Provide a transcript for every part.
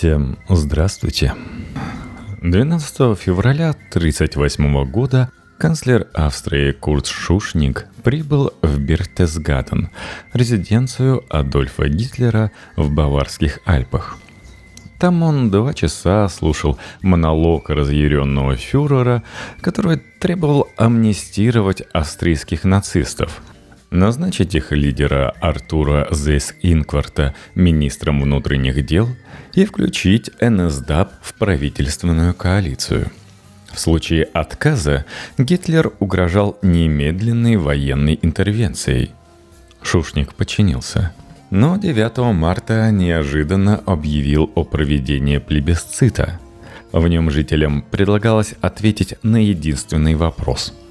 Всем здравствуйте. 12 февраля 1938 года канцлер Австрии Курт Шушник прибыл в Бертесгаден, резиденцию Адольфа Гитлера в Баварских Альпах. Там он два часа слушал монолог разъяренного фюрера, который требовал амнистировать австрийских нацистов – назначить их лидера Артура Зейс Инкварта министром внутренних дел и включить НСДАП в правительственную коалицию. В случае отказа Гитлер угрожал немедленной военной интервенцией. Шушник подчинился. Но 9 марта неожиданно объявил о проведении плебисцита. В нем жителям предлагалось ответить на единственный вопрос –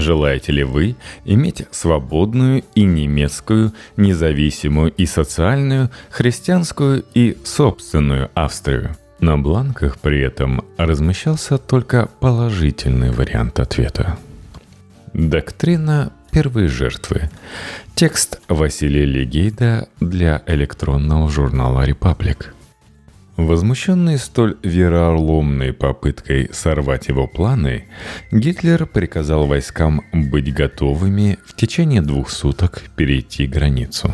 Желаете ли вы иметь свободную и немецкую, независимую и социальную, христианскую и собственную Австрию? На бланках при этом размещался только положительный вариант ответа. Доктрина первой жертвы. Текст Василия Легейда для электронного журнала «Репаблик». Возмущенный столь вероломной попыткой сорвать его планы, Гитлер приказал войскам быть готовыми в течение двух суток перейти границу.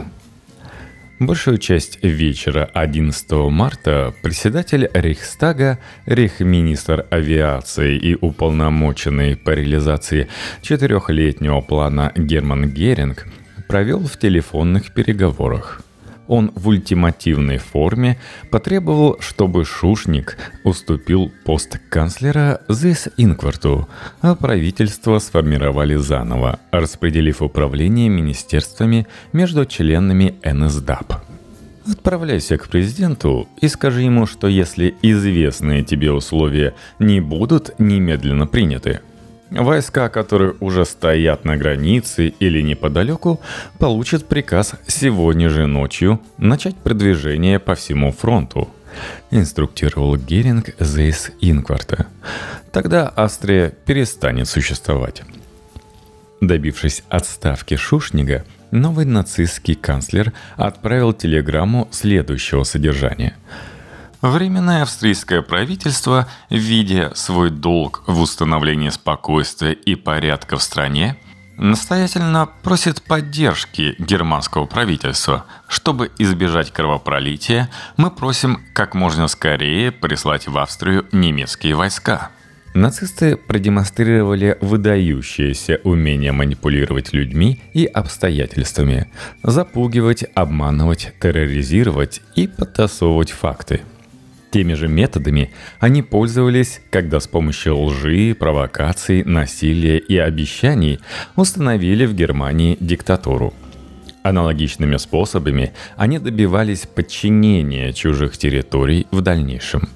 Большую часть вечера 11 марта председатель Рейхстага, рейхминистр авиации и уполномоченный по реализации четырехлетнего плана Герман Геринг провел в телефонных переговорах – он в ультимативной форме потребовал, чтобы Шушник уступил пост канцлера Зис Инкварту, а правительство сформировали заново, распределив управление министерствами между членами НСДАП. Отправляйся к президенту и скажи ему, что если известные тебе условия не будут немедленно приняты – Войска, которые уже стоят на границе или неподалеку, получат приказ сегодня же ночью начать продвижение по всему фронту. Инструктировал Геринг Зейс Инкварта. Тогда Австрия перестанет существовать. Добившись отставки Шушнига, новый нацистский канцлер отправил телеграмму следующего содержания – Временное австрийское правительство, видя свой долг в установлении спокойствия и порядка в стране, настоятельно просит поддержки германского правительства. Чтобы избежать кровопролития, мы просим как можно скорее прислать в Австрию немецкие войска. Нацисты продемонстрировали выдающееся умение манипулировать людьми и обстоятельствами, запугивать, обманывать, терроризировать и подтасовывать факты – Теми же методами они пользовались, когда с помощью лжи, провокаций, насилия и обещаний установили в Германии диктатуру. Аналогичными способами они добивались подчинения чужих территорий в дальнейшем.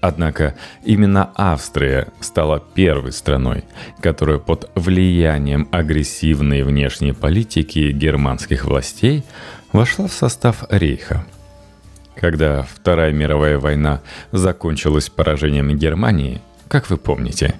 Однако именно Австрия стала первой страной, которая под влиянием агрессивной внешней политики германских властей вошла в состав Рейха – когда Вторая мировая война закончилась поражением Германии, как вы помните,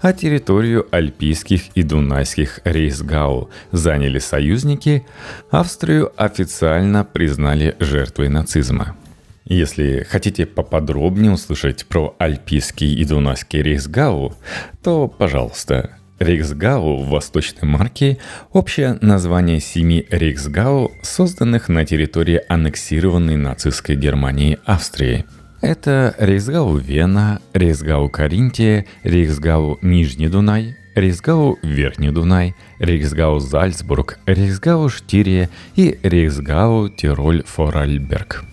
а территорию альпийских и дунайских рейсгау заняли союзники, Австрию официально признали жертвой нацизма. Если хотите поподробнее услышать про альпийский и дунайский рейсгау, то, пожалуйста, Рейхсгау в Восточной Марке – общее название семи Рейхсгау, созданных на территории аннексированной нацистской Германии Австрии. Это Рейхсгау Вена, Рейхсгау Каринтия, Рейхсгау Нижний Дунай, Рейхсгау Верхний Дунай, Рейхсгау Зальцбург, Рейхсгау Штирия и Рейхсгау Тироль-Форальберг –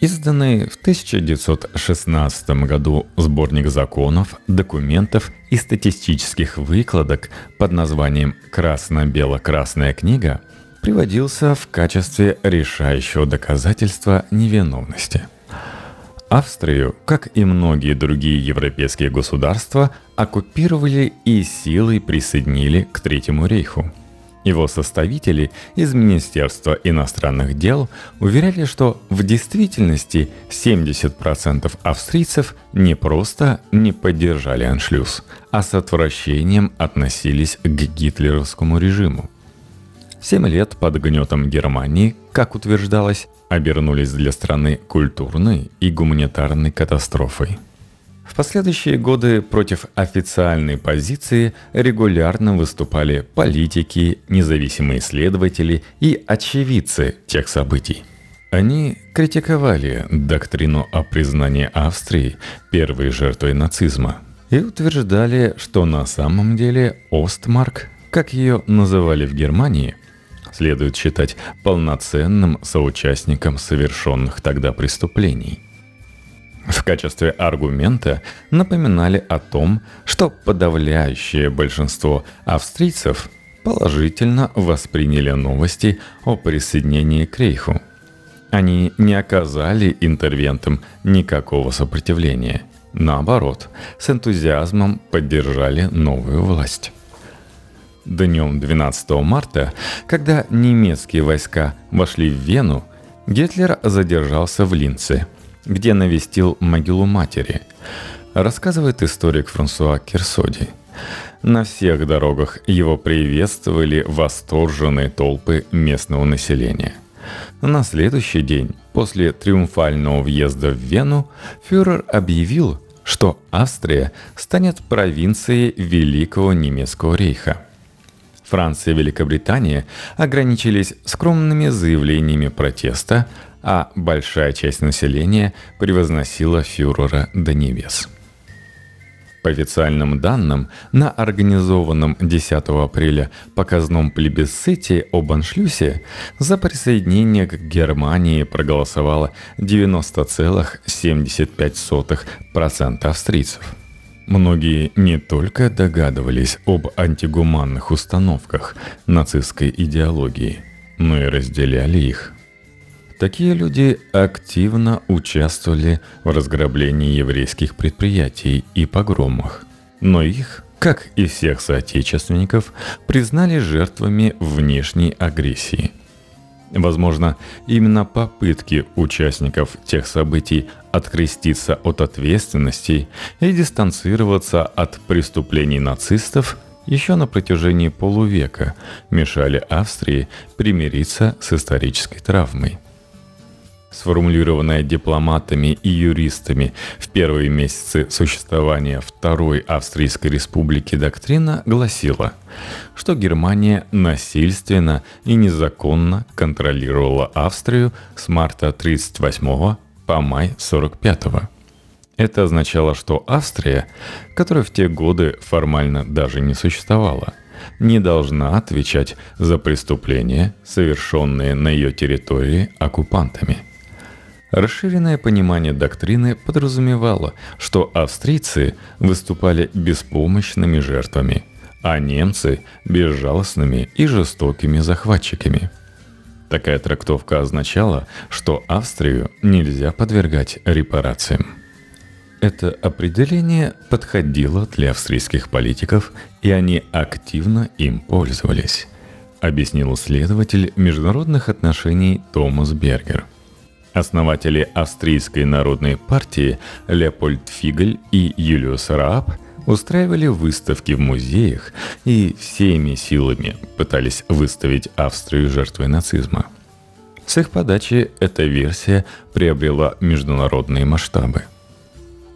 Изданный в 1916 году сборник законов, документов и статистических выкладок под названием «Красно-бело-красная книга» приводился в качестве решающего доказательства невиновности. Австрию, как и многие другие европейские государства, оккупировали и силой присоединили к Третьему рейху – его составители из Министерства иностранных дел уверяли, что в действительности 70% австрийцев не просто не поддержали аншлюз, а с отвращением относились к гитлеровскому режиму. Семь лет под гнетом Германии, как утверждалось, обернулись для страны культурной и гуманитарной катастрофой. В последующие годы против официальной позиции регулярно выступали политики, независимые исследователи и очевидцы тех событий. Они критиковали доктрину о признании Австрии первой жертвой нацизма и утверждали, что на самом деле Остмарк, как ее называли в Германии, следует считать полноценным соучастником совершенных тогда преступлений. В качестве аргумента напоминали о том, что подавляющее большинство австрийцев положительно восприняли новости о присоединении к Рейху. Они не оказали интервентам никакого сопротивления. Наоборот, с энтузиазмом поддержали новую власть. Днем 12 марта, когда немецкие войска вошли в Вену, Гитлер задержался в Линце, где навестил могилу матери, рассказывает историк Франсуа Керсоди. На всех дорогах его приветствовали восторженные толпы местного населения. На следующий день, после триумфального въезда в Вену, фюрер объявил, что Австрия станет провинцией Великого Немецкого рейха – Франция и Великобритания ограничились скромными заявлениями протеста, а большая часть населения превозносила фюрера до небес. По официальным данным, на организованном 10 апреля показном плебисците об аншлюсе за присоединение к Германии проголосовало 90,75% австрийцев – Многие не только догадывались об антигуманных установках нацистской идеологии, но и разделяли их. Такие люди активно участвовали в разграблении еврейских предприятий и погромах, но их, как и всех соотечественников, признали жертвами внешней агрессии – Возможно, именно попытки участников тех событий откреститься от ответственности и дистанцироваться от преступлений нацистов еще на протяжении полувека мешали Австрии примириться с исторической травмой сформулированная дипломатами и юристами в первые месяцы существования Второй Австрийской Республики доктрина гласила, что Германия насильственно и незаконно контролировала Австрию с марта 1938 по май 1945. Это означало, что Австрия, которая в те годы формально даже не существовала, не должна отвечать за преступления, совершенные на ее территории оккупантами – Расширенное понимание доктрины подразумевало, что австрийцы выступали беспомощными жертвами, а немцы – безжалостными и жестокими захватчиками. Такая трактовка означала, что Австрию нельзя подвергать репарациям. Это определение подходило для австрийских политиков, и они активно им пользовались, объяснил исследователь международных отношений Томас Бергер – Основатели Австрийской народной партии Леопольд Фигль и Юлиус Рааб устраивали выставки в музеях и всеми силами пытались выставить Австрию жертвой нацизма. С их подачи эта версия приобрела международные масштабы.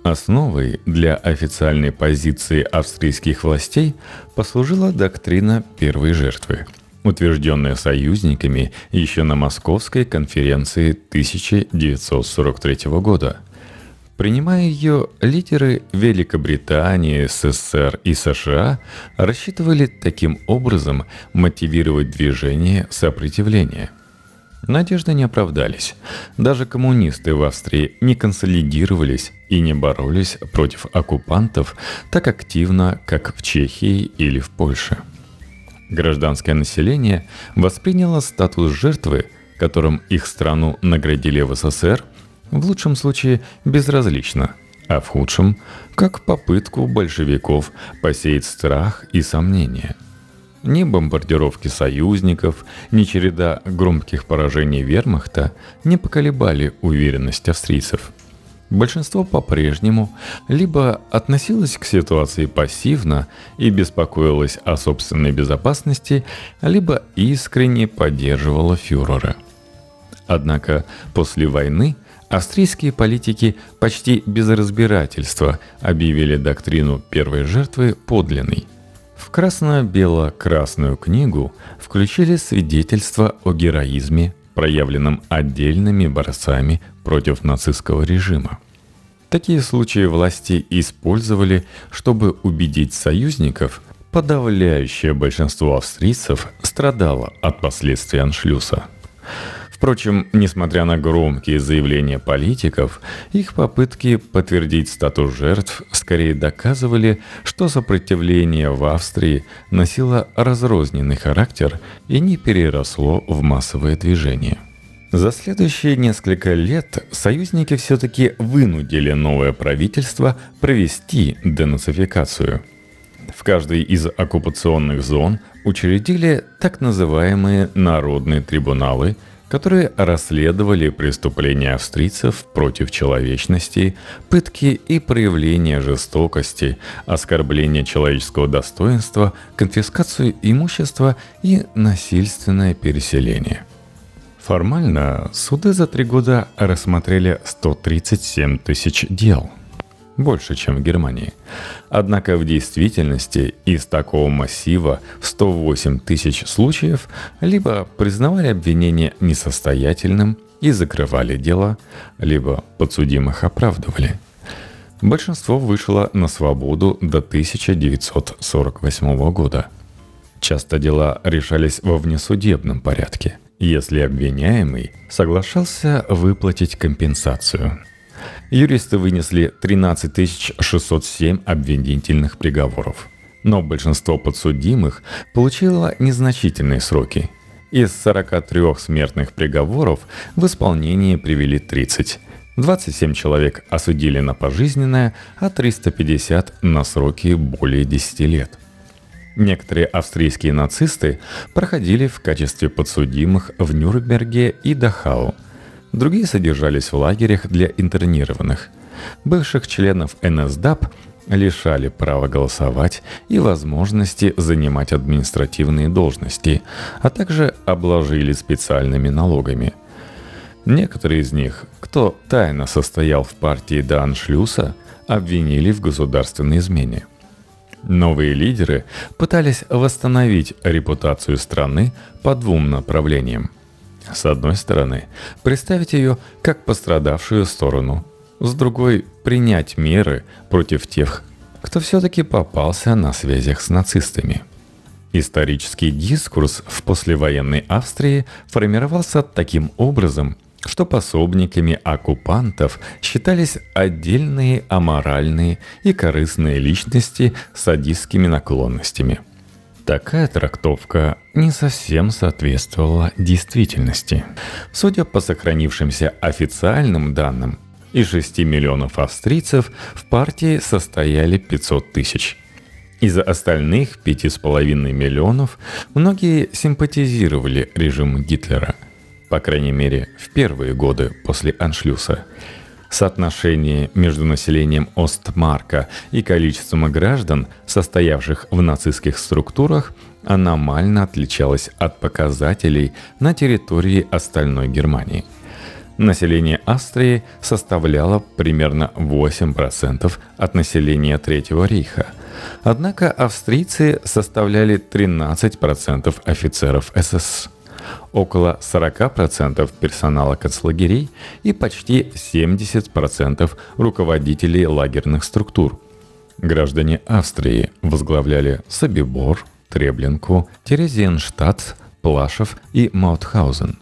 Основой для официальной позиции австрийских властей послужила доктрина первой жертвы – утвержденная союзниками еще на Московской конференции 1943 года. Принимая ее, лидеры Великобритании, СССР и США рассчитывали таким образом мотивировать движение сопротивления. Надежды не оправдались. Даже коммунисты в Австрии не консолидировались и не боролись против оккупантов так активно, как в Чехии или в Польше – Гражданское население восприняло статус жертвы, которым их страну наградили в СССР, в лучшем случае безразлично, а в худшем – как попытку большевиков посеять страх и сомнения. Ни бомбардировки союзников, ни череда громких поражений вермахта не поколебали уверенность австрийцев – Большинство по-прежнему либо относилось к ситуации пассивно и беспокоилось о собственной безопасности, либо искренне поддерживало фюрера. Однако после войны австрийские политики почти без разбирательства объявили доктрину первой жертвы подлинной. В красно-бело-красную книгу включили свидетельства о героизме, проявленном отдельными борцами против нацистского режима. Такие случаи власти использовали, чтобы убедить союзников, подавляющее большинство австрийцев страдало от последствий аншлюса. Впрочем, несмотря на громкие заявления политиков, их попытки подтвердить статус жертв скорее доказывали, что сопротивление в Австрии носило разрозненный характер и не переросло в массовое движение. За следующие несколько лет союзники все-таки вынудили новое правительство провести денацификацию. В каждой из оккупационных зон учредили так называемые народные трибуналы, которые расследовали преступления австрийцев против человечности, пытки и проявления жестокости, оскорбление человеческого достоинства, конфискацию имущества и насильственное переселение. Формально суды за три года рассмотрели 137 тысяч дел. Больше, чем в Германии. Однако в действительности из такого массива в 108 тысяч случаев либо признавали обвинение несостоятельным и закрывали дело, либо подсудимых оправдывали. Большинство вышло на свободу до 1948 года. Часто дела решались во внесудебном порядке – если обвиняемый соглашался выплатить компенсацию. Юристы вынесли 13 607 обвинительных приговоров. Но большинство подсудимых получило незначительные сроки. Из 43 смертных приговоров в исполнение привели 30. 27 человек осудили на пожизненное, а 350 на сроки более 10 лет – Некоторые австрийские нацисты проходили в качестве подсудимых в Нюрнберге и Дахау. Другие содержались в лагерях для интернированных. Бывших членов НСДАП лишали права голосовать и возможности занимать административные должности, а также обложили специальными налогами. Некоторые из них, кто тайно состоял в партии до аншлюса, обвинили в государственной измене – Новые лидеры пытались восстановить репутацию страны по двум направлениям. С одной стороны, представить ее как пострадавшую сторону, с другой – принять меры против тех, кто все-таки попался на связях с нацистами. Исторический дискурс в послевоенной Австрии формировался таким образом – что пособниками оккупантов считались отдельные аморальные и корыстные личности с садистскими наклонностями. Такая трактовка не совсем соответствовала действительности. Судя по сохранившимся официальным данным, из 6 миллионов австрийцев в партии состояли 500 тысяч. Из остальных 5,5 миллионов многие симпатизировали режиму Гитлера – по крайней мере, в первые годы после аншлюса. Соотношение между населением Остмарка и количеством граждан, состоявших в нацистских структурах, аномально отличалось от показателей на территории остальной Германии. Население Австрии составляло примерно 8% от населения Третьего рейха. Однако австрийцы составляли 13% офицеров СС около 40% персонала концлагерей и почти 70% руководителей лагерных структур. Граждане Австрии возглавляли Собибор, Треблинку, Терезиенштадт, Плашев и Маутхаузен.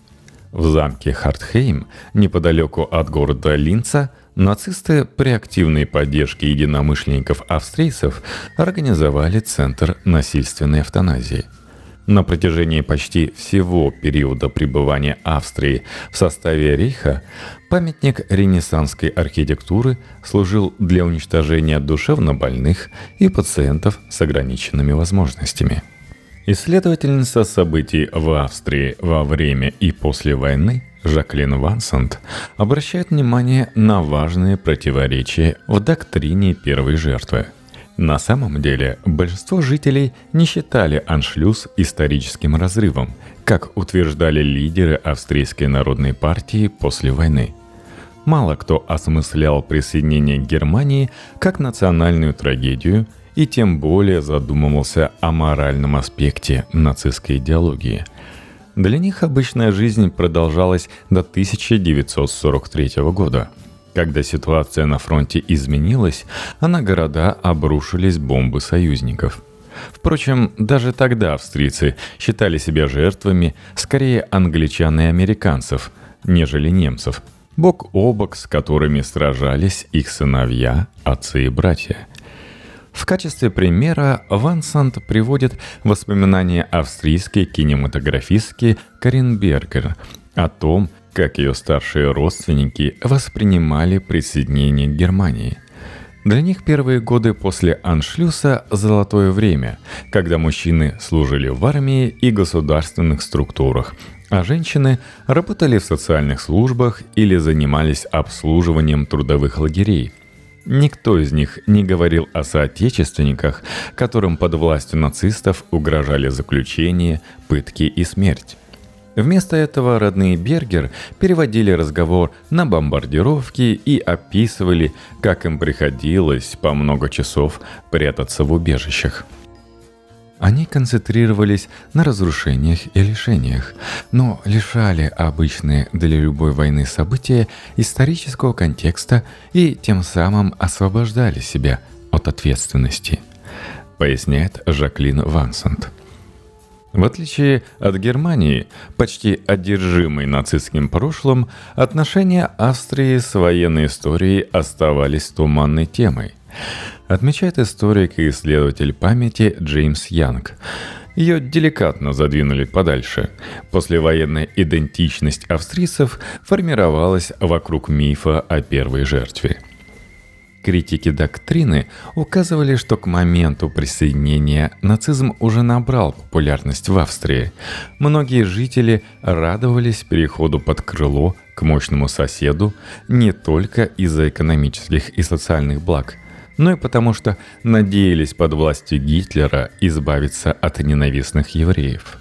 В замке Хартхейм, неподалеку от города Линца, нацисты при активной поддержке единомышленников австрийцев организовали Центр насильственной эвтаназии – на протяжении почти всего периода пребывания Австрии в составе Рейха памятник ренессанской архитектуры служил для уничтожения душевнобольных и пациентов с ограниченными возможностями. Исследовательница событий в Австрии во время и после войны Жаклин Вансант обращает внимание на важные противоречия в доктрине первой жертвы – На самом деле, большинство жителей не считали аншлюз историческим разрывом, как утверждали лидеры австрийской народной партии после войны. Мало кто осмыслял присоединение Германии как национальную трагедию и тем более задумывался о моральном аспекте нацистской идеологии. Для них обычная жизнь продолжалась до 1943 года – когда ситуация на фронте изменилась, а на города обрушились бомбы союзников. Впрочем, даже тогда австрийцы считали себя жертвами скорее англичан и американцев, нежели немцев, бок о бок с которыми сражались их сыновья, отцы и братья. В качестве примера Ван Сант приводит воспоминания австрийской кинематографистки Карин Бергер о том, как ее старшие родственники воспринимали присоединение к Германии. Для них первые годы после аншлюса – золотое время, когда мужчины служили в армии и государственных структурах, а женщины работали в социальных службах или занимались обслуживанием трудовых лагерей. Никто из них не говорил о соотечественниках, которым под властью нацистов угрожали заключение, пытки и смерть. Вместо этого родные Бергер переводили разговор на бомбардировки и описывали, как им приходилось по много часов прятаться в убежищах. Они концентрировались на разрушениях и лишениях, но лишали обычные для любой войны события исторического контекста и тем самым освобождали себя от ответственности, поясняет Жаклин Вансант. В отличие от Германии, почти одержимой нацистским прошлым, отношения Австрии с военной историей оставались туманной темой. Отмечает историк и исследователь памяти Джеймс Янг. Ее деликатно задвинули подальше. Послевоенная идентичность австрийцев формировалась вокруг мифа о первой жертве – Критики доктрины указывали, что к моменту присоединения нацизм уже набрал популярность в Австрии. Многие жители радовались переходу под крыло к мощному соседу не только из-за экономических и социальных благ, но и потому что надеялись под властью Гитлера избавиться от ненавистных евреев.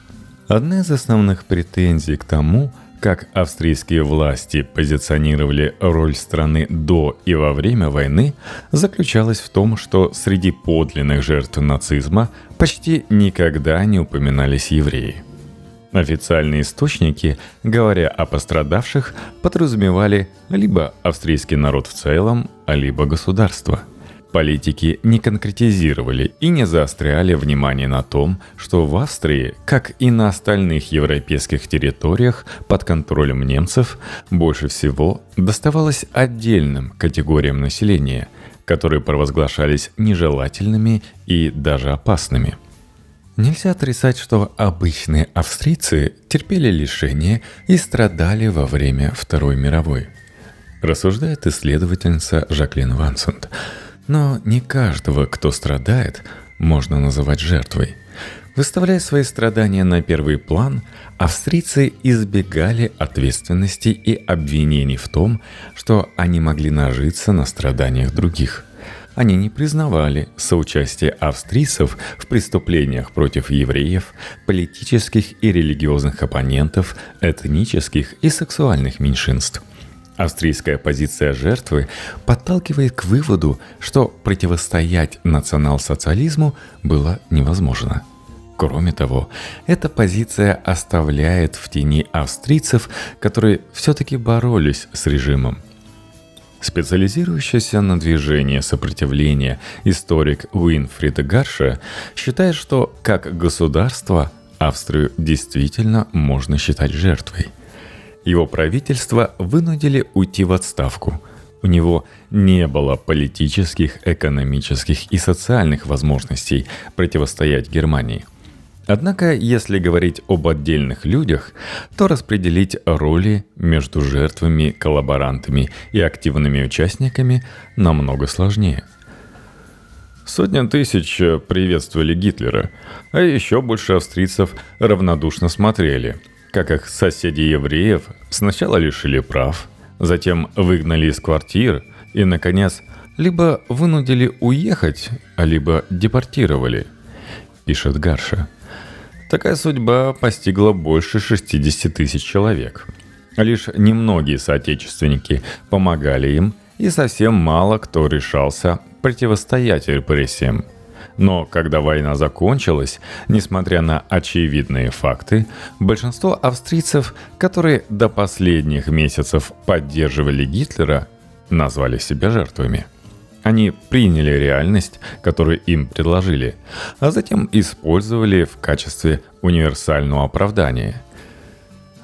Одна из основных претензий к тому – как австрийские власти позиционировали роль страны до и во время войны, заключалась в том, что среди подлинных жертв нацизма почти никогда не упоминались евреи. Официальные источники, говоря о пострадавших, подразумевали либо австрийский народ в целом, либо государство – Политики не конкретизировали и не заостряли внимание на том, что в Австрии, как и на остальных европейских территориях под контролем немцев, больше всего доставалось отдельным категориям населения, которые провозглашались нежелательными и даже опасными. Нельзя отрицать, что обычные австрийцы терпели лишения и страдали во время Второй мировой. Рассуждает исследовательница Жаклин Вансунд – но не каждого, кто страдает, можно называть жертвой. Выставляя свои страдания на первый план, австрийцы избегали ответственности и обвинений в том, что они могли нажиться на страданиях других. Они не признавали соучастие австрийцев в преступлениях против евреев, политических и религиозных оппонентов, этнических и сексуальных меньшинств – Австрийская позиция жертвы подталкивает к выводу, что противостоять национал-социализму было невозможно. Кроме того, эта позиция оставляет в тени австрийцев, которые все-таки боролись с режимом. Специализирующийся на движении сопротивления историк Уинфрид Гарша считает, что как государство Австрию действительно можно считать жертвой – его правительство вынудили уйти в отставку. У него не было политических, экономических и социальных возможностей противостоять Германии. Однако, если говорить об отдельных людях, то распределить роли между жертвами, коллаборантами и активными участниками намного сложнее – Сотня тысяч приветствовали Гитлера, а еще больше австрийцев равнодушно смотрели – как их соседи-евреев сначала лишили прав, затем выгнали из квартир и, наконец, либо вынудили уехать, либо депортировали, пишет Гарша. Такая судьба постигла больше 60 тысяч человек. Лишь немногие соотечественники помогали им, и совсем мало кто решался противостоять репрессиям. Но когда война закончилась, несмотря на очевидные факты, большинство австрийцев, которые до последних месяцев поддерживали Гитлера, назвали себя жертвами. Они приняли реальность, которую им предложили, а затем использовали в качестве универсального оправдания.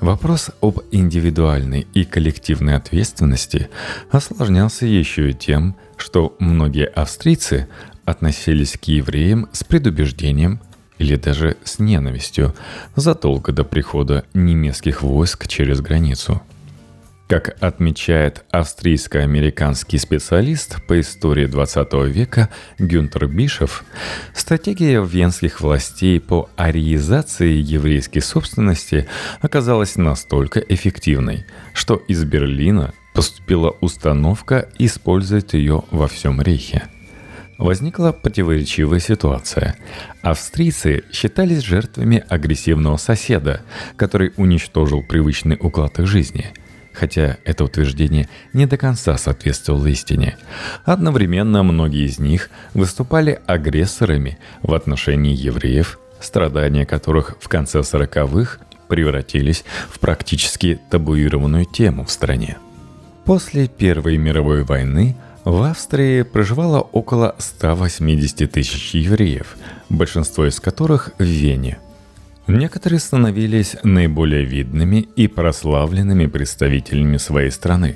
Вопрос об индивидуальной и коллективной ответственности осложнялся еще и тем, что многие австрийцы относились к евреям с предубеждением или даже с ненавистью задолго до прихода немецких войск через границу. Как отмечает австрийско-американский специалист по истории 20 века Гюнтер Бишев, стратегия венских властей по ариизации еврейской собственности оказалась настолько эффективной, что из Берлина поступила установка использовать ее во всем рейхе – возникла противоречивая ситуация. Австрийцы считались жертвами агрессивного соседа, который уничтожил привычный уклад их жизни. Хотя это утверждение не до конца соответствовало истине. Одновременно многие из них выступали агрессорами в отношении евреев, страдания которых в конце 40-х превратились в практически табуированную тему в стране. После Первой мировой войны – в Австрии проживало около 180 тысяч евреев, большинство из которых в Вене. Некоторые становились наиболее видными и прославленными представителями своей страны.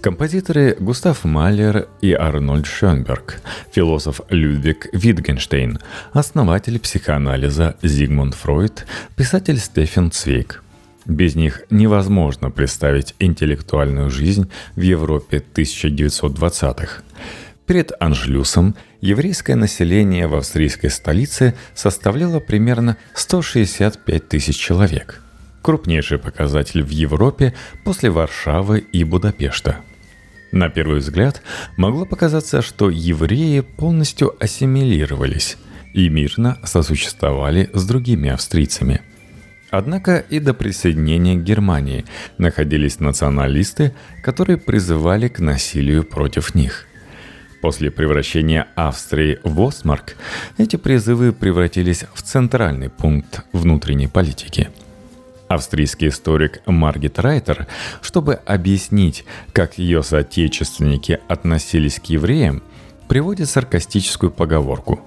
Композиторы Густав Малер и Арнольд Шönberg, философ Людвиг Витгенштейн, основатель психоанализа Зигмунд Фройд, писатель Стефан Цвейк – без них невозможно представить интеллектуальную жизнь в Европе 1920-х. Перед Анжлюсом еврейское население в австрийской столице составляло примерно 165 тысяч человек. Крупнейший показатель в Европе после Варшавы и Будапешта. На первый взгляд могло показаться, что евреи полностью ассимилировались и мирно сосуществовали с другими австрийцами – Однако и до присоединения к Германии находились националисты, которые призывали к насилию против них. После превращения Австрии в Остмарк эти призывы превратились в центральный пункт внутренней политики. Австрийский историк Маргит Райтер, чтобы объяснить, как ее соотечественники относились к евреям, приводит саркастическую поговорку.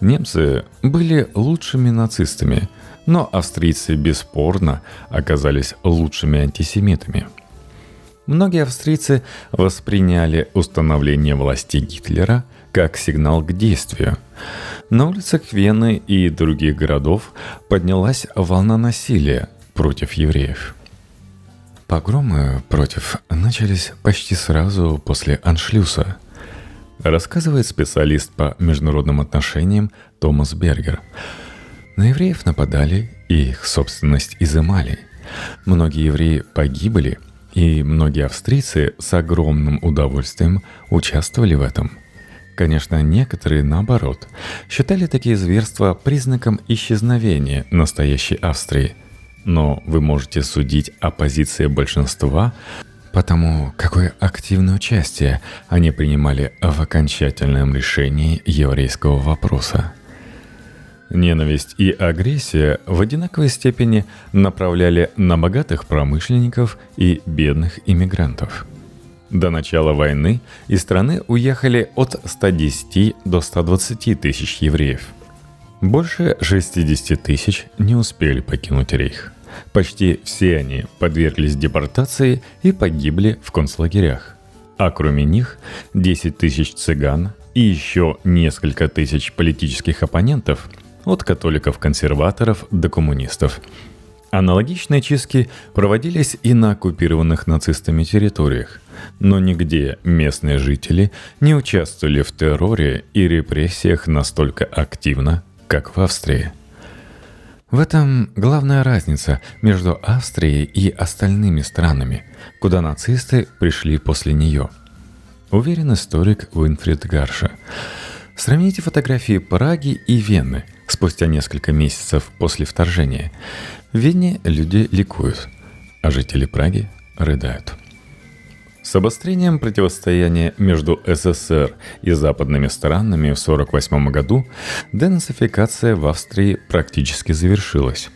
Немцы были лучшими нацистами – но австрийцы бесспорно оказались лучшими антисемитами. Многие австрийцы восприняли установление власти Гитлера как сигнал к действию. На улицах Вены и других городов поднялась волна насилия против евреев. Погромы против начались почти сразу после аншлюса, рассказывает специалист по международным отношениям Томас Бергер – на евреев нападали и их собственность изымали. Многие евреи погибли, и многие австрийцы с огромным удовольствием участвовали в этом. Конечно, некоторые, наоборот, считали такие зверства признаком исчезновения настоящей Австрии. Но вы можете судить о позиции большинства потому какое активное участие они принимали в окончательном решении еврейского вопроса. Ненависть и агрессия в одинаковой степени направляли на богатых промышленников и бедных иммигрантов. До начала войны из страны уехали от 110 до 120 тысяч евреев. Больше 60 тысяч не успели покинуть рейх. Почти все они подверглись депортации и погибли в концлагерях. А кроме них 10 тысяч цыган и еще несколько тысяч политических оппонентов – от католиков-консерваторов до коммунистов. Аналогичные чистки проводились и на оккупированных нацистами территориях, но нигде местные жители не участвовали в терроре и репрессиях настолько активно, как в Австрии. В этом главная разница между Австрией и остальными странами, куда нацисты пришли после нее – уверен историк Уинфрид Гарша. Сравните фотографии Праги и Вены спустя несколько месяцев после вторжения. В Вене люди ликуют, а жители Праги рыдают. С обострением противостояния между СССР и западными странами в 1948 году денацификация в Австрии практически завершилась.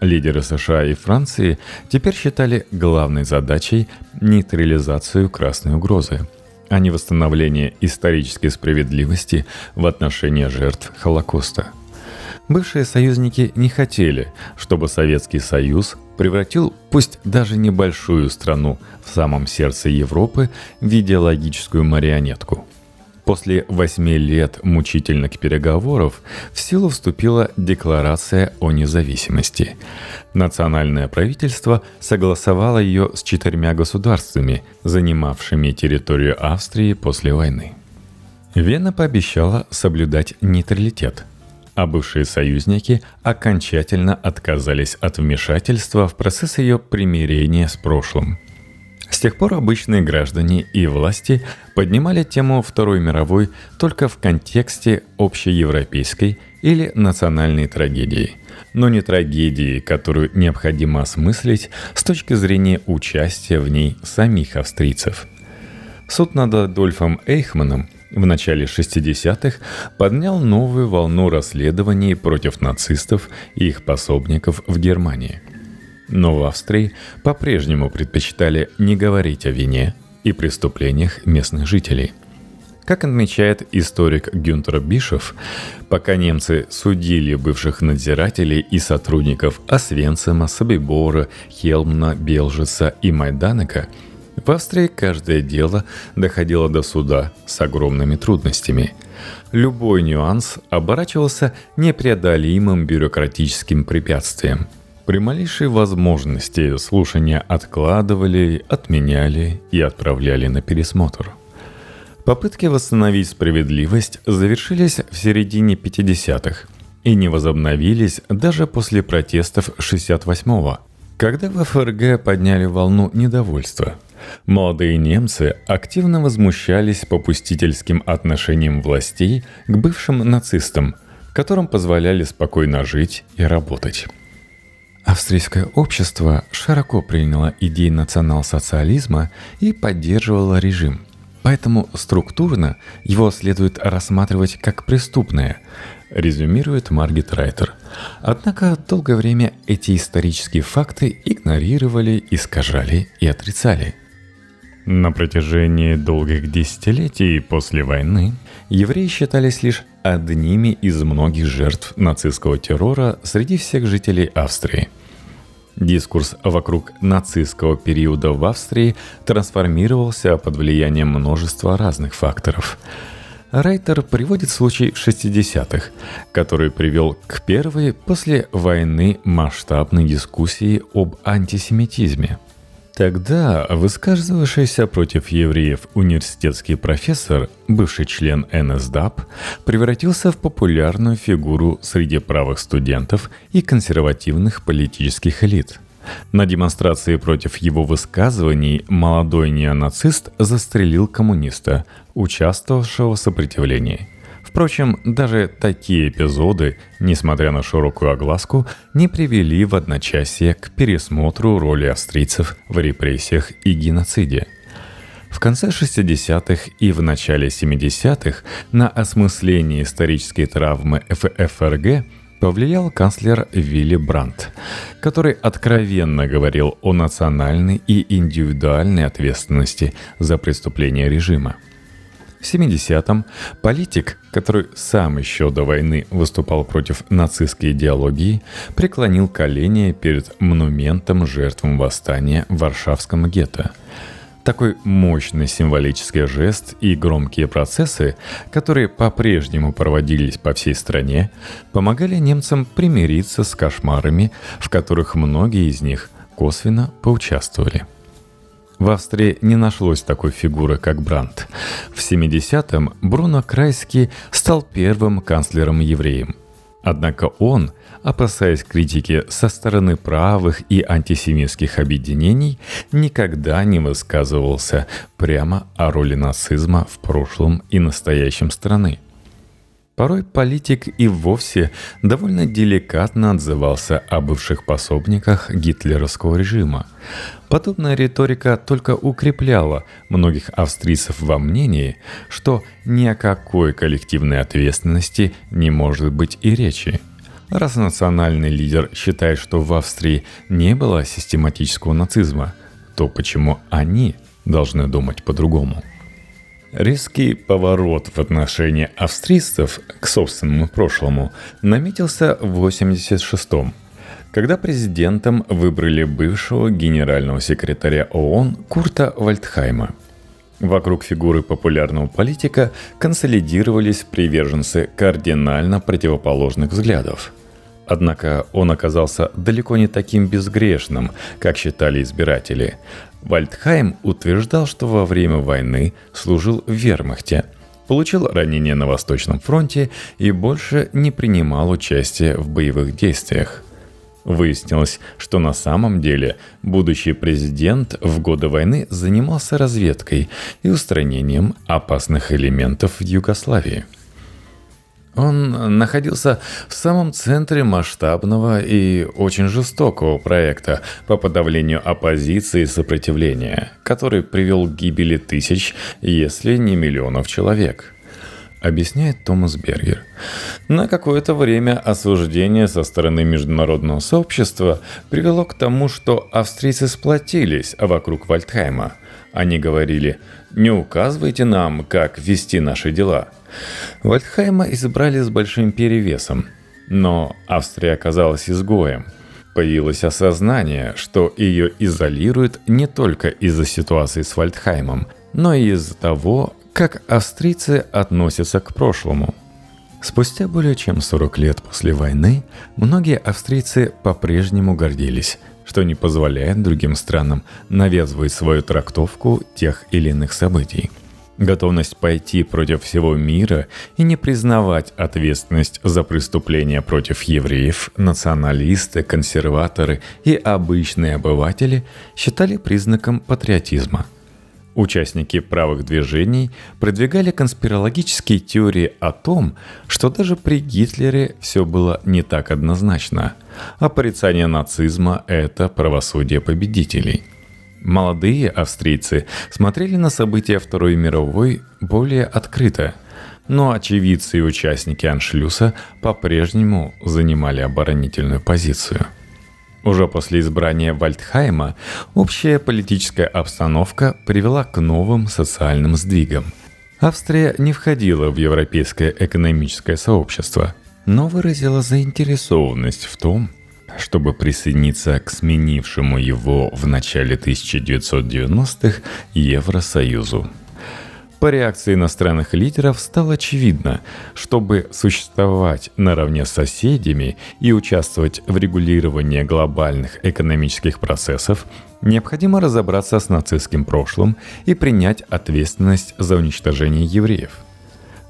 Лидеры США и Франции теперь считали главной задачей нейтрализацию красной угрозы, а не восстановление исторической справедливости в отношении жертв Холокоста – Бывшие союзники не хотели, чтобы Советский Союз превратил пусть даже небольшую страну в самом сердце Европы в идеологическую марионетку. После восьми лет мучительных переговоров в силу вступила Декларация о независимости. Национальное правительство согласовало ее с четырьмя государствами, занимавшими территорию Австрии после войны. Вена пообещала соблюдать нейтралитет – а бывшие союзники окончательно отказались от вмешательства в процесс ее примирения с прошлым. С тех пор обычные граждане и власти поднимали тему Второй мировой только в контексте общеевропейской или национальной трагедии, но не трагедии, которую необходимо осмыслить с точки зрения участия в ней самих австрийцев. Суд над Адольфом Эйхманом – в начале 60-х поднял новую волну расследований против нацистов и их пособников в Германии. Но в Австрии по-прежнему предпочитали не говорить о вине и преступлениях местных жителей. Как отмечает историк Гюнтер Бишев, пока немцы судили бывших надзирателей и сотрудников Освенцима, Собибора, Хелмна, Белжеса и Майданека – в Австрии каждое дело доходило до суда с огромными трудностями. Любой нюанс оборачивался непреодолимым бюрократическим препятствием. При малейшей возможности слушания откладывали, отменяли и отправляли на пересмотр. Попытки восстановить справедливость завершились в середине 50-х и не возобновились даже после протестов 68-го, когда в ФРГ подняли волну недовольства – Молодые немцы активно возмущались попустительским отношением властей к бывшим нацистам, которым позволяли спокойно жить и работать. Австрийское общество широко приняло идеи национал-социализма и поддерживало режим. Поэтому структурно его следует рассматривать как преступное, резюмирует Маргет Райтер. Однако долгое время эти исторические факты игнорировали, искажали и отрицали – на протяжении долгих десятилетий после войны евреи считались лишь одними из многих жертв нацистского террора среди всех жителей Австрии. Дискурс вокруг нацистского периода в Австрии трансформировался под влиянием множества разных факторов. Райтер приводит случай 60-х, который привел к первой после войны масштабной дискуссии об антисемитизме – Тогда высказывавшийся против евреев университетский профессор, бывший член НСДАП, превратился в популярную фигуру среди правых студентов и консервативных политических элит. На демонстрации против его высказываний молодой неонацист застрелил коммуниста, участвовавшего в сопротивлении – Впрочем, даже такие эпизоды, несмотря на широкую огласку, не привели в одночасье к пересмотру роли австрийцев в репрессиях и геноциде. В конце 60-х и в начале 70-х на осмысление исторической травмы ФРГ повлиял канцлер Вилли Брандт, который откровенно говорил о национальной и индивидуальной ответственности за преступления режима – в 70-м политик, который сам еще до войны выступал против нацистской идеологии, преклонил колени перед монументом жертвам восстания в Варшавском гетто. Такой мощный символический жест и громкие процессы, которые по-прежнему проводились по всей стране, помогали немцам примириться с кошмарами, в которых многие из них косвенно поучаствовали. В Австрии не нашлось такой фигуры, как Брандт. В 70-м Бруно Крайский стал первым канцлером-евреем. Однако он, опасаясь критики со стороны правых и антисемитских объединений, никогда не высказывался прямо о роли нацизма в прошлом и настоящем страны. Порой политик и вовсе довольно деликатно отзывался о бывших пособниках гитлеровского режима. Подобная риторика только укрепляла многих австрийцев во мнении, что ни о какой коллективной ответственности не может быть и речи. Раз национальный лидер считает, что в Австрии не было систематического нацизма, то почему они должны думать по-другому? Резкий поворот в отношении австрийцев к собственному прошлому наметился в 86-м, когда президентом выбрали бывшего генерального секретаря ООН Курта Вальдхайма. Вокруг фигуры популярного политика консолидировались приверженцы кардинально противоположных взглядов. Однако он оказался далеко не таким безгрешным, как считали избиратели, Вальдхайм утверждал, что во время войны служил в вермахте, получил ранение на Восточном фронте и больше не принимал участия в боевых действиях. Выяснилось, что на самом деле будущий президент в годы войны занимался разведкой и устранением опасных элементов в Югославии – он находился в самом центре масштабного и очень жестокого проекта по подавлению оппозиции и сопротивления, который привел к гибели тысяч, если не миллионов человек объясняет Томас Бергер. На какое-то время осуждение со стороны международного сообщества привело к тому, что австрийцы сплотились вокруг Вальдхайма. Они говорили «Не указывайте нам, как вести наши дела», Вальдхайма избрали с большим перевесом, но Австрия оказалась изгоем. Появилось осознание, что ее изолируют не только из-за ситуации с Вальдхаймом, но и из-за того, как австрийцы относятся к прошлому. Спустя более чем 40 лет после войны многие австрийцы по-прежнему гордились, что не позволяет другим странам навязывать свою трактовку тех или иных событий – Готовность пойти против всего мира и не признавать ответственность за преступления против евреев, националисты, консерваторы и обычные обыватели считали признаком патриотизма. Участники правых движений продвигали конспирологические теории о том, что даже при Гитлере все было не так однозначно, а порицание нацизма – это правосудие победителей – Молодые австрийцы смотрели на события Второй мировой более открыто, но очевидцы и участники аншлюса по-прежнему занимали оборонительную позицию. Уже после избрания Вальдхайма общая политическая обстановка привела к новым социальным сдвигам. Австрия не входила в европейское экономическое сообщество, но выразила заинтересованность в том, чтобы присоединиться к сменившему его в начале 1990-х Евросоюзу. По реакции иностранных лидеров стало очевидно, чтобы существовать наравне с соседями и участвовать в регулировании глобальных экономических процессов, необходимо разобраться с нацистским прошлым и принять ответственность за уничтожение евреев –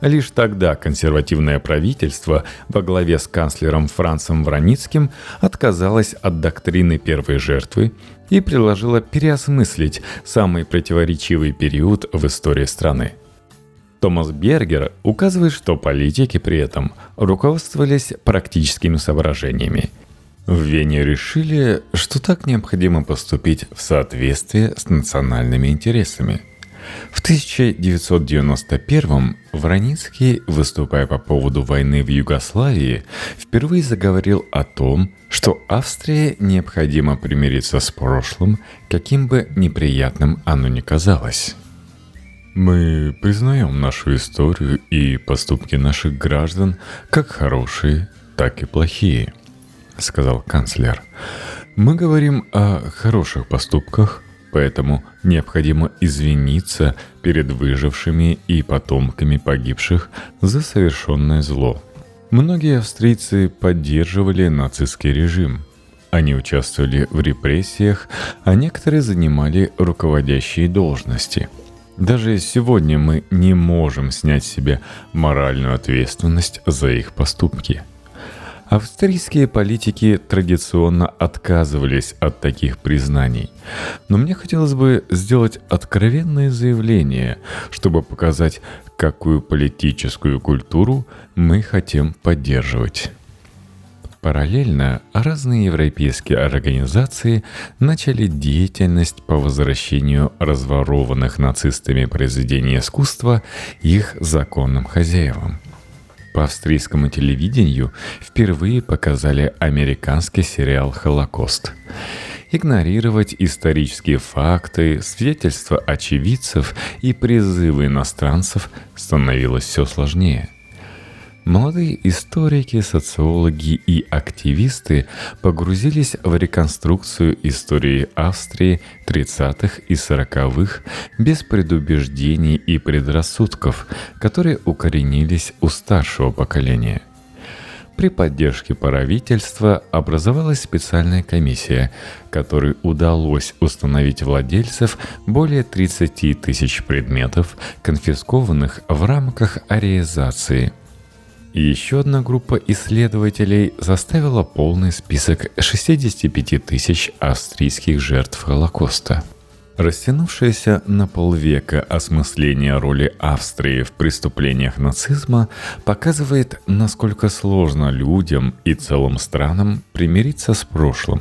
Лишь тогда консервативное правительство во главе с канцлером Францем Враницким отказалось от доктрины первой жертвы и предложило переосмыслить самый противоречивый период в истории страны. Томас Бергер указывает, что политики при этом руководствовались практическими соображениями. В Вене решили, что так необходимо поступить в соответствии с национальными интересами – в 1991 Враницкий, выступая по поводу войны в Югославии, впервые заговорил о том, что Австрии необходимо примириться с прошлым, каким бы неприятным оно ни казалось. Мы признаем нашу историю и поступки наших граждан как хорошие, так и плохие, сказал канцлер. Мы говорим о хороших поступках, Поэтому необходимо извиниться перед выжившими и потомками погибших за совершенное зло. Многие австрийцы поддерживали нацистский режим. Они участвовали в репрессиях, а некоторые занимали руководящие должности. Даже сегодня мы не можем снять с себя моральную ответственность за их поступки – Австрийские политики традиционно отказывались от таких признаний. Но мне хотелось бы сделать откровенное заявление, чтобы показать, какую политическую культуру мы хотим поддерживать. Параллельно разные европейские организации начали деятельность по возвращению разворованных нацистами произведений искусства их законным хозяевам. По австрийскому телевидению впервые показали американский сериал «Холокост». Игнорировать исторические факты, свидетельства очевидцев и призывы иностранцев становилось все сложнее – Молодые историки, социологи и активисты погрузились в реконструкцию истории Австрии 30-х и 40-х без предубеждений и предрассудков, которые укоренились у старшего поколения. При поддержке правительства образовалась специальная комиссия, которой удалось установить владельцев более 30 тысяч предметов, конфискованных в рамках ареизации – еще одна группа исследователей заставила полный список 65 тысяч австрийских жертв Холокоста. Растянувшееся на полвека осмысление роли Австрии в преступлениях нацизма показывает, насколько сложно людям и целым странам примириться с прошлым.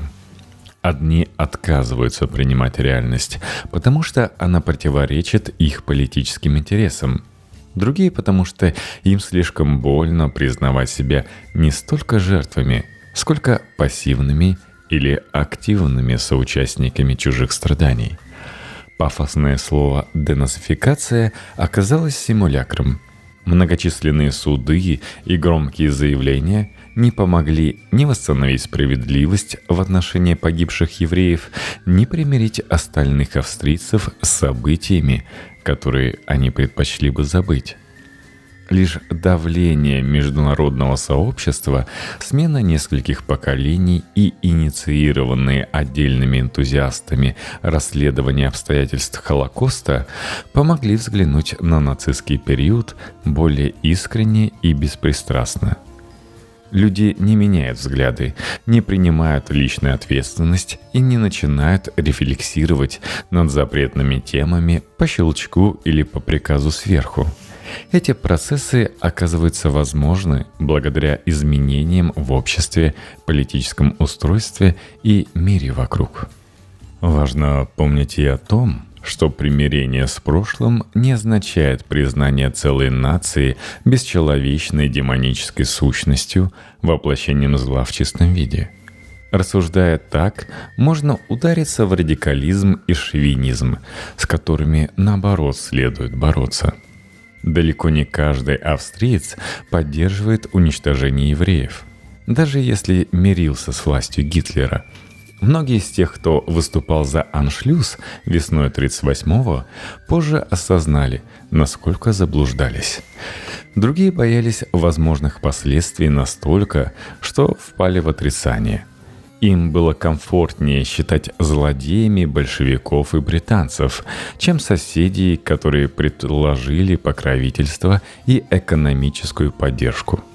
Одни отказываются принимать реальность, потому что она противоречит их политическим интересам – Другие потому что им слишком больно признавать себя не столько жертвами, сколько пассивными или активными соучастниками чужих страданий. Пафосное слово «денацификация» оказалось симулякром. Многочисленные суды и громкие заявления не помогли ни восстановить справедливость в отношении погибших евреев, ни примирить остальных австрийцев с событиями, которые они предпочли бы забыть. Лишь давление международного сообщества, смена нескольких поколений и инициированные отдельными энтузиастами расследования обстоятельств Холокоста помогли взглянуть на нацистский период более искренне и беспристрастно – Люди не меняют взгляды, не принимают личную ответственность и не начинают рефлексировать над запретными темами по щелчку или по приказу сверху. Эти процессы оказываются возможны благодаря изменениям в обществе, политическом устройстве и мире вокруг. Важно помнить и о том, что примирение с прошлым не означает признание целой нации бесчеловечной демонической сущностью, воплощением зла в чистом виде. Рассуждая так, можно удариться в радикализм и шовинизм, с которыми, наоборот, следует бороться. Далеко не каждый австриец поддерживает уничтожение евреев. Даже если мирился с властью Гитлера – Многие из тех, кто выступал за аншлюз весной 38-го, позже осознали, насколько заблуждались. Другие боялись возможных последствий настолько, что впали в отрицание. Им было комфортнее считать злодеями большевиков и британцев, чем соседей, которые предложили покровительство и экономическую поддержку –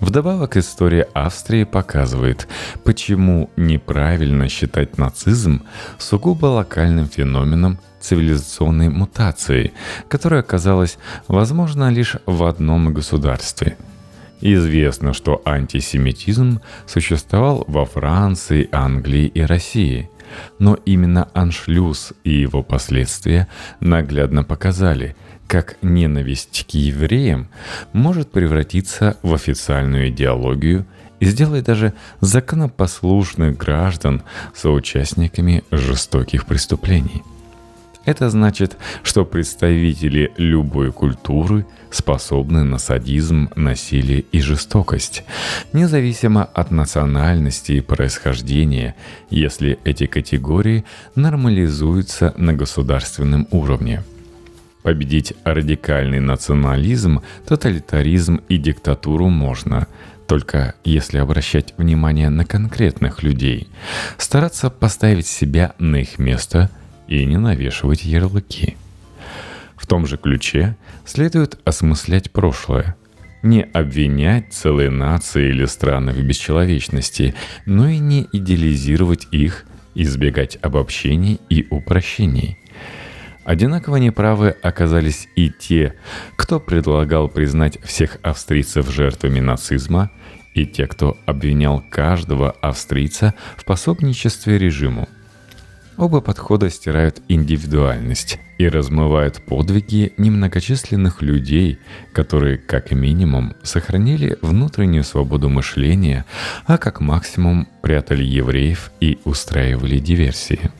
Вдобавок история Австрии показывает, почему неправильно считать нацизм сугубо локальным феноменом цивилизационной мутации, которая оказалась возможна лишь в одном государстве. Известно, что антисемитизм существовал во Франции, Англии и России – но именно аншлюз и его последствия наглядно показали – как ненависть к евреям может превратиться в официальную идеологию и сделать даже законопослушных граждан соучастниками жестоких преступлений. Это значит, что представители любой культуры способны на садизм, насилие и жестокость, независимо от национальности и происхождения, если эти категории нормализуются на государственном уровне – Победить радикальный национализм, тоталитаризм и диктатуру можно, только если обращать внимание на конкретных людей, стараться поставить себя на их место и не навешивать ярлыки. В том же ключе следует осмыслять прошлое. не обвинять целые нации или страны в бесчеловечности, но и не идеализировать их, избегать обобщений и упрощений. Одинаково неправы оказались и те, кто предлагал признать всех австрийцев жертвами нацизма, и те, кто обвинял каждого австрийца в пособничестве режиму – Оба подхода стирают индивидуальность и размывают подвиги немногочисленных людей, которые, как минимум, сохранили внутреннюю свободу мышления, а как максимум прятали евреев и устраивали диверсии.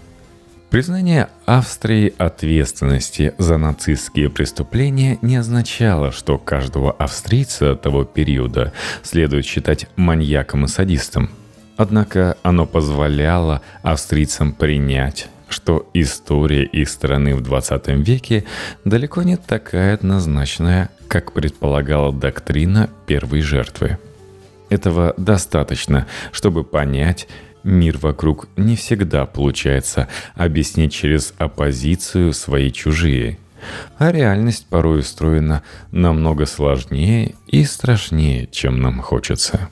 Признание Австрии ответственности за нацистские преступления не означало, что каждого австрийца того периода следует считать маньяком и садистом – Однако оно позволяло австрийцам принять, что история их страны в 20 веке далеко не такая однозначная, как предполагала доктрина первой жертвы. Этого достаточно, чтобы понять, мир вокруг не всегда получается объяснить через оппозицию свои чужие, а реальность порой устроена намного сложнее и страшнее, чем нам хочется.